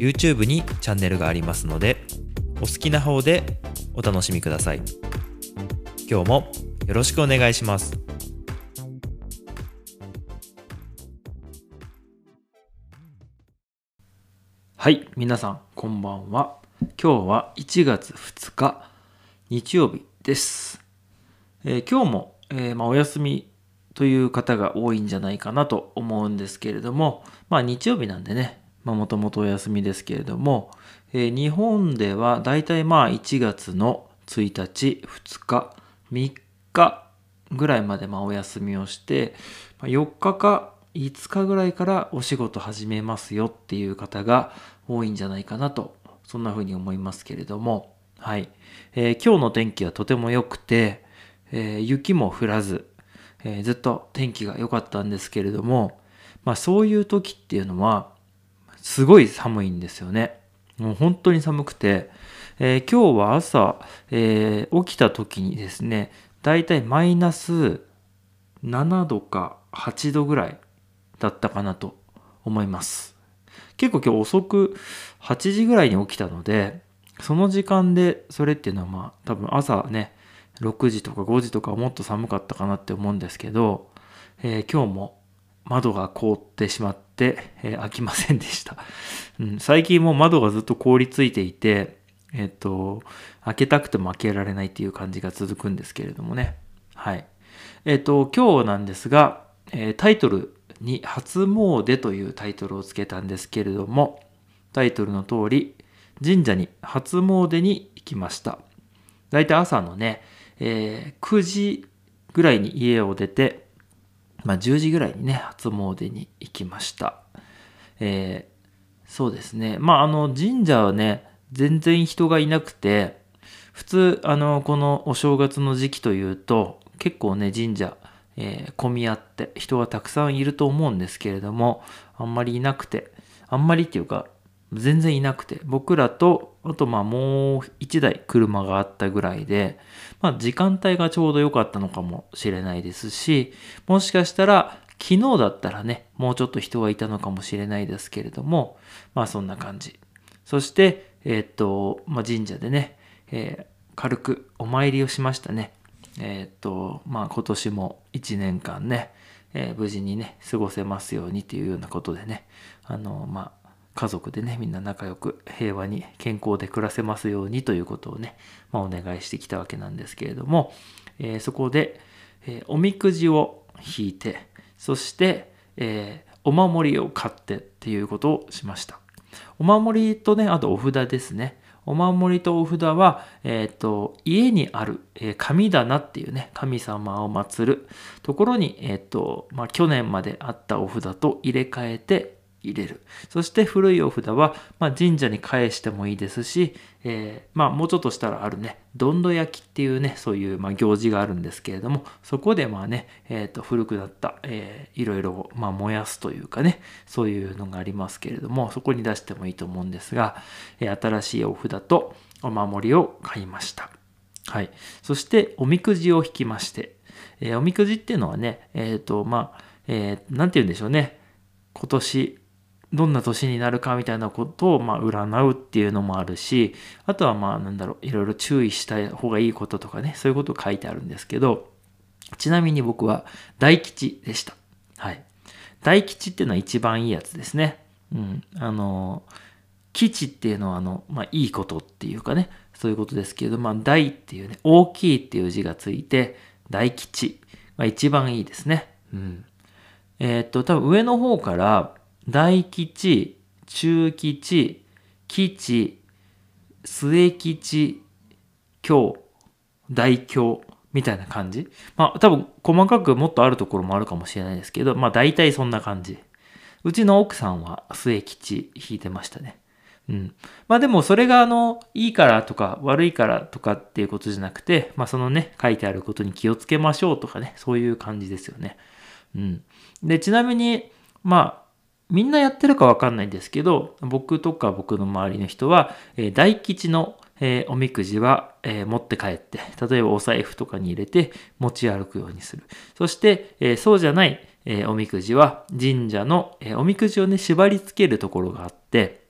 YouTube にチャンネルがありますのでお好きな方でお楽しみください今日もよろしくお願いしますはい、皆さん、こんばんは。今日は1月2日、日曜日です。えー今日も、えーまあ、お休みという方が多いんじゃないかなと思うんですけれども、まあ、日曜日なんでね、もともとお休みですけれども、えー日本ではだいたいまあ1月の1日、2日、3日ぐらいまでまあお休みをして、まあ4日か5日ぐらいからお仕事始めますよっていう方が多いんじゃないかなと、そんな風に思いますけれども、はい。えー今日の天気はとても良くて、えー雪も降らず、えーずっと天気が良かったんですけれども、まあそういう時っていうのは、すごい寒いんですよね。もう本当に寒くて、えー今日は朝、えー起きた時にですね、だいたいマイナス7度か8度ぐらいだったかなと思います。結構今日遅く8時ぐらいに起きたので、その時間でそれっていうのはまあ多分朝ね、6時とか5時とかもっと寒かったかなって思うんですけど、えー今日も窓が凍ってしまって、えー開きませんでした。うん、最近もう窓がずっと凍りついていて、えっ、と、開けたくても開けられないっていう感じが続くんですけれどもね。はい。えっ、と、今日なんですが、えタイトルに初詣というタイトルをつけたんですけれども、タイトルの通り、神社に初詣に行きました。だいたい朝のね、え9時ぐらいに家を出て、まあ10時ぐらいにね、初詣に行きました。えーそうですね。まああの神社はね、全然人がいなくて、普通、あの、このお正月の時期というと、結構ね、神社、えー混み合って人がたくさんいると思うんですけれども、あんまりいなくて、あんまりっていうか、全然いなくて、僕らと、あとまあもう一台車があったぐらいで、まあ時間帯がちょうど良かったのかもしれないですし、もしかしたら昨日だったらね、もうちょっと人がいたのかもしれないですけれども、まあそんな感じ。そして、えーっと、まあ神社でね、えー軽くお参りをしましたね。えーっと、まあ今年も一年間ね、えー無事にね、過ごせますようにというようなことでね、あの、まあ、家族でね、みんな仲良く平和に健康で暮らせますようにということをね、まあ、お願いしてきたわけなんですけれども、えーそこで、えーおみくじを引いて、そして、えーお守りを買ってっていうことをしました。お守りとね、あとお札ですね。お守りとお札は、えっ、と、家にある、えー神棚っていうね、神様を祀るところに、えっ、と、まあ、去年まであったお札と入れ替えて入れる。そして古いお札は、まあ、神社に返してもいいですし、えーまあ、もうちょっとしたらあるね、どんど焼きっていうね、そういう、まあ、行事があるんですけれども、そこでまあね、えっ、と、古くなった、えーいろいろ、まあ、燃やすというかね、そういうのがありますけれども、そこに出してもいいと思うんですが、えー新しいお札とお守りを買いました。はい。そして、おみくじを引きまして、えーおみくじっていうのはね、えっ、と、まあ、えーなんて言うんでしょうね。今年、どんな年になるかみたいなことを、まあ、占うっていうのもあるし、あとは、まあ、なんだろう、いろいろ注意した方がいいこととかね、そういうこと書いてあるんですけど、ちなみに僕は大吉でした。はい。大吉っていうのは一番いいやつですね。うん。あの、吉っていうのは、あの、まあ、いいことっていうかね、そういうことですけど、まあ、大っていうね、大きいっていう字がついて、大吉が一番いいですね。うん。えーっと、多分上の方から、大吉、中吉、吉、末吉、京、大京みたいな感じ。まあ多分細かくもっとあるところもあるかもしれないですけど、まあ大体そんな感じ。うちの奥さんは末吉引いてましたね。うん。まあでもそれがあの、いいからとか悪いからとかっていうことじゃなくて、まあそのね、書いてあることに気をつけましょうとかね、そういう感じですよね。うん。で、ちなみに、まあ、みんなやってるかわかんないんですけど、僕とか僕の周りの人は、えー大吉の、えーおみくじは、えー持って帰って、例えばお財布とかに入れて持ち歩くようにする。そして、えそうじゃない、えおみくじは神社の、えおみくじをね、縛り付けるところがあって、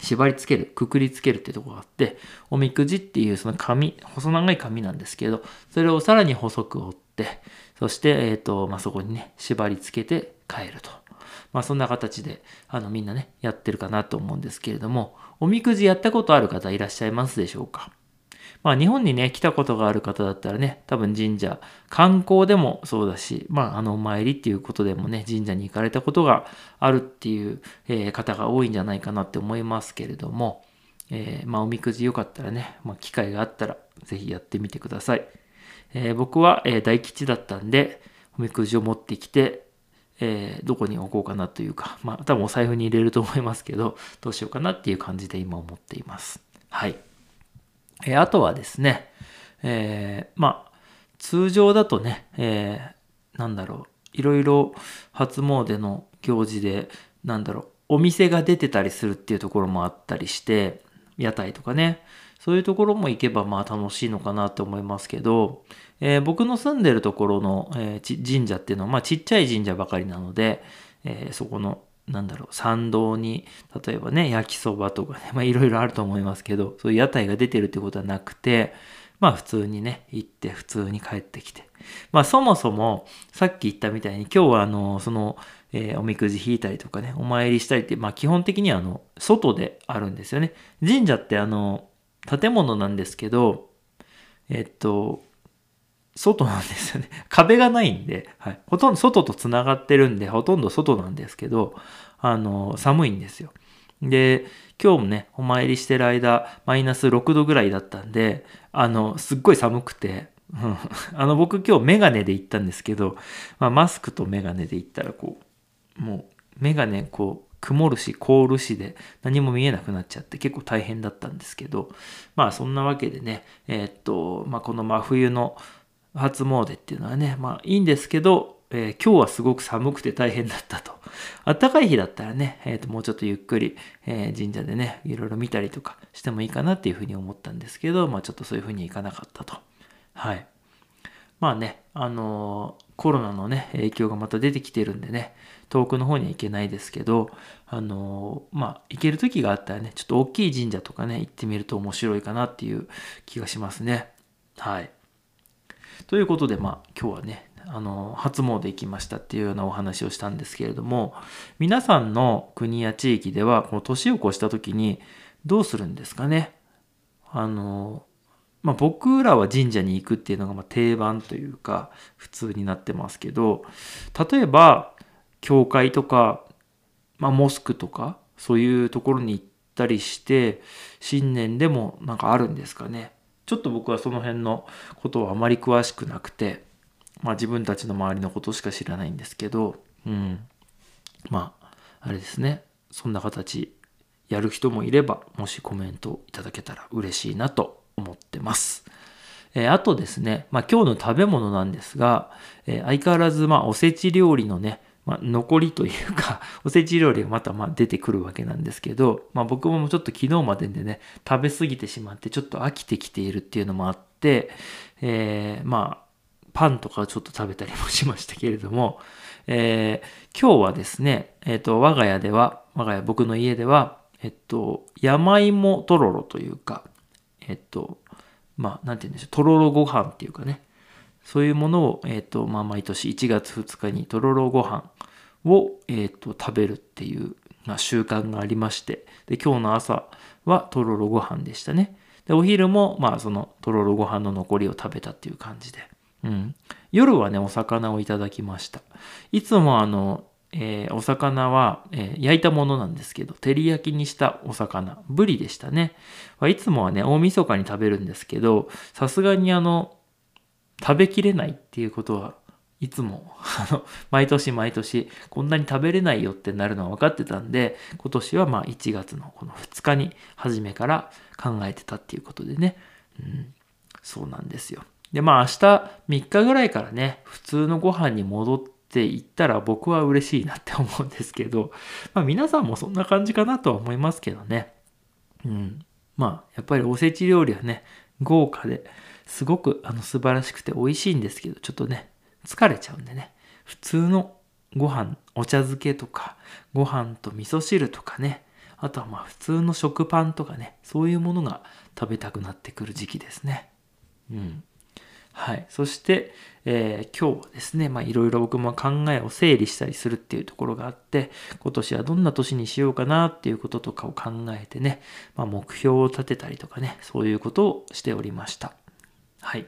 縛り付ける、くくり付けるっていうところがあって、おみくじっていうその紙、細長い紙なんですけど、それをさらに細く折って、そして、えっ、と、まあ、そこにね、縛り付けて帰ると。まあ、そんな形で、あの、みんなね、やってるかなと思うんですけれども、おみくじやったことある方いらっしゃいますでしょうか？まあ日本にね、来たことがある方だったらね、多分神社、観光でもそうだし、まああのお参りっていうことでもね、神社に行かれたことがあるっていう、えー方が多いんじゃないかなって思いますけれども、えーまあおみくじよかったらね、まあ機会があったらぜひやってみてください。えー僕は、え大吉だったんで、おみくじを持ってきて、えーどこに置こうかなというか、まあ多分お財布に入れると思いますけど、どうしようかなっていう感じで今思っています。はい。えーあとはですね、えーまあ、通常だとね、えーなんだろう、いろいろ初詣の行事で、なんだろう、お店が出てたりするっていうところもあったりして、屋台とかね、そういうところも行けばまあ楽しいのかなと思いますけど、えー僕の住んでるところの、えー神社っていうのは、まあちっちゃい神社ばかりなので、えーそこのなんだろう、参道に、例えばね、焼きそばとかね、まあいろいろあると思いますけど、そういう屋台が出てるってことはなくて、まあ普通にね、行って普通に帰ってきて。まあそもそも、さっき言ったみたいに今日はあの、その、えーおみくじ引いたりとかね、お参りしたりって、まあ基本的にはあの、外であるんですよね。神社ってあの、建物なんですけど、えっと、外なんですよね。壁がないんで、はい。ほとんど外と繋がってるんで、ほとんど外なんですけど、あの、寒いんですよ。で、今日もね、お参りしてる間、マイナス6度ぐらいだったんで、あの、すっごい寒くて、うん あの、僕今日メガネで行ったんですけど、まあ、マスクとメガネで行ったら、こう、もう、メガネ、こう、曇るし、凍るしで、何も見えなくなっちゃって、結構大変だったんですけど、まあ、そんなわけでね、えーっと、まあ、この真冬の初詣っていうのはね、まあ、いいんですけど、えー今日はすごく寒くて大変だったと。暖かい日だったらね、えーともうちょっとゆっくり、え神社でね、いろいろ見たりとかしてもいいかなっていうふうに思ったんですけど、まあちょっとそういうふうにいかなかったと。はい。まあね、あのコロナのね、影響がまた出てきてるんでね、遠くの方には行けないですけど、あのまあ行ける時があったらね、ちょっと大きい神社とかね、行ってみると面白いかなっていう気がしますね。はい。ということで、まあ、今日はね、あの、初詣行きましたっていうようなお話をしたんですけれども、皆さんの国や地域では、この年を越した時にどうするんですかね？あの、まあ、僕らは神社に行くっていうのがま定番というか、普通になってますけど、例えば、教会とか、まあ、モスクとか、そういうところに行ったりして、新年でもなんかあるんですかね。ちょっと僕はその辺のことはあまり詳しくなくて、まあ自分たちの周りのことしか知らないんですけど、うん。まあ、あれですね。そんな形、やる人もいれば、もしコメントいただけたら嬉しいなと思ってます。えあとですね、まあ今日の食べ物なんですが、え相変わらずまあおせち料理のね、まあ、残りというか、おせち料理がまたまあ出てくるわけなんですけど、まあ僕もちょっと昨日まででね、食べ過ぎてしまってちょっと飽きてきているっていうのもあって、えーまあ、パンとかちょっと食べたりもしましたけれども、えー今日はですね、えっ、と、我が家では、我が家僕の家では、えっと、山芋とろろというか、えっと、まあ、なんて言うんでしょう、とろろご飯っていうかね、そういうものを、えっ、と、まあ、毎年1月2日にとろろご飯を、えっ、と、食べるっていう、まあ、習慣がありまして、で、今日の朝はとろろご飯でしたね。で、お昼も、まあ、そのとろろご飯の残りを食べたっていう感じで。うん。夜はね、お魚をいただきました。いつもあの、えーお魚は、えー焼いたものなんですけど、照り焼きにしたお魚、ブリでしたね。いつもはね、大晦日に食べるんですけど、さすがにあの、食べきれないっていうことはいつも、あの、毎年毎年、こんなに食べれないよってなるのは分かってたんで、今年はまあ1月のこの2日に初めから考えてたっていうことでね。うん、そうなんですよ。で、まあ明日3日ぐらいからね、普通のご飯に戻ってっていったら僕は嬉しいなって思うんですけど、まあ皆さんもそんな感じかなとは思いますけどね。うん。まあやっぱりおせち料理はね、豪華ですごくあの素晴らしくて美味しいんですけど、ちょっとね、疲れちゃうんでね、普通のご飯、お茶漬けとか、ご飯と味噌汁とかね、あとはまあ普通の食パンとかね、そういうものが食べたくなってくる時期ですね。うん。はい。そして、えー、今日はですね、まあいろいろ僕も考えを整理したりするっていうところがあって、今年はどんな年にしようかなっていうこととかを考えてね、まあ目標を立てたりとかね、そういうことをしておりました。はい。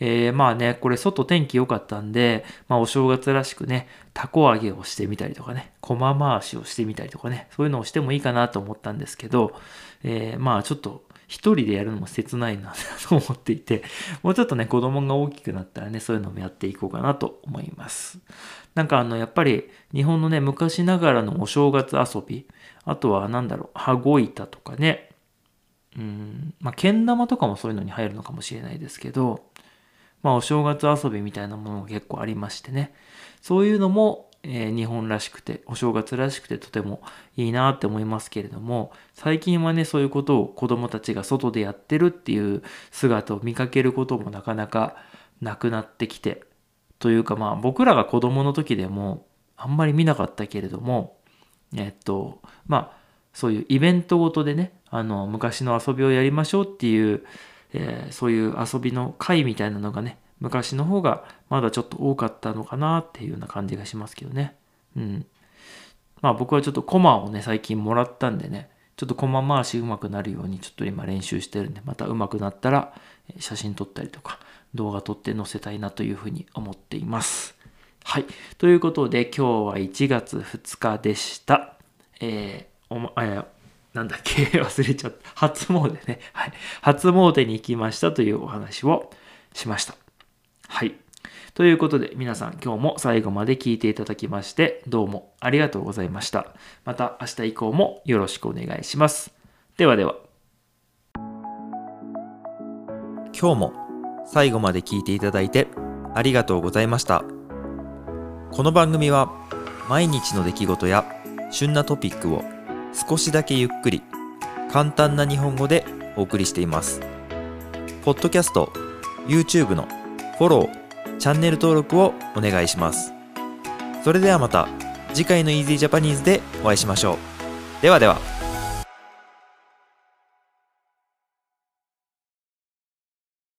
えー、まあね、これ外天気良かったんで、まあお正月らしくね、たこ揚げをしてみたりとかね、駒回しをしてみたりとかね、そういうのをしてもいいかなと思ったんですけど、えー、まあちょっと一人でやるのも切ないなと思っていて、もうちょっとね、子供が大きくなったらね、そういうのもやっていこうかなと思います。なんかあの、やっぱり日本のね、昔ながらのお正月遊び、あとはなんだろう、羽子板とかね、うん、まあ、けん玉とかもそういうのに入るのかもしれないですけど、まあ、お正月遊びみたいなものが結構ありましてね。そういうのも、えー、日本らしくて、お正月らしくてとてもいいなって思いますけれども、最近はね、そういうことを子供たちが外でやってるっていう姿を見かけることもなかなかなくなってきて、というかまあ僕らが子供の時でもあんまり見なかったけれども、えっと、まあ、そういうイベントごとでね、あの、昔の遊びをやりましょうっていうえー、そういう遊びの会みたいなのがね、昔の方がまだちょっと多かったのかなっていうような感じがしますけどね。うん。まあ僕はちょっとコマをね、最近もらったんでね、ちょっとコマ回し上手くなるようにちょっと今練習してるんで、また上手くなったら写真撮ったりとか動画撮って載せたいなというふうに思っています。はい。ということで今日は1月2日でした。えー、おま、えーなんだっけ？忘れちゃった。初詣ね。はい。初詣に行きましたというお話をしました。ということで皆さん今日も最後まで聞いていただきましてどうもありがとうございました。また明日以降もよろしくお願いします。ではでは。今日も最後まで聞いていただいてありがとうございました。この番組は毎日の出来事や旬なトピックを少しだけゆっくり簡単な日本語でお送りしています。ポッドキャスト、YouTube のフォロー、チャンネル登録をお願いします。それではまた次回の Easy Japanese でお会いしましょう。ではでは。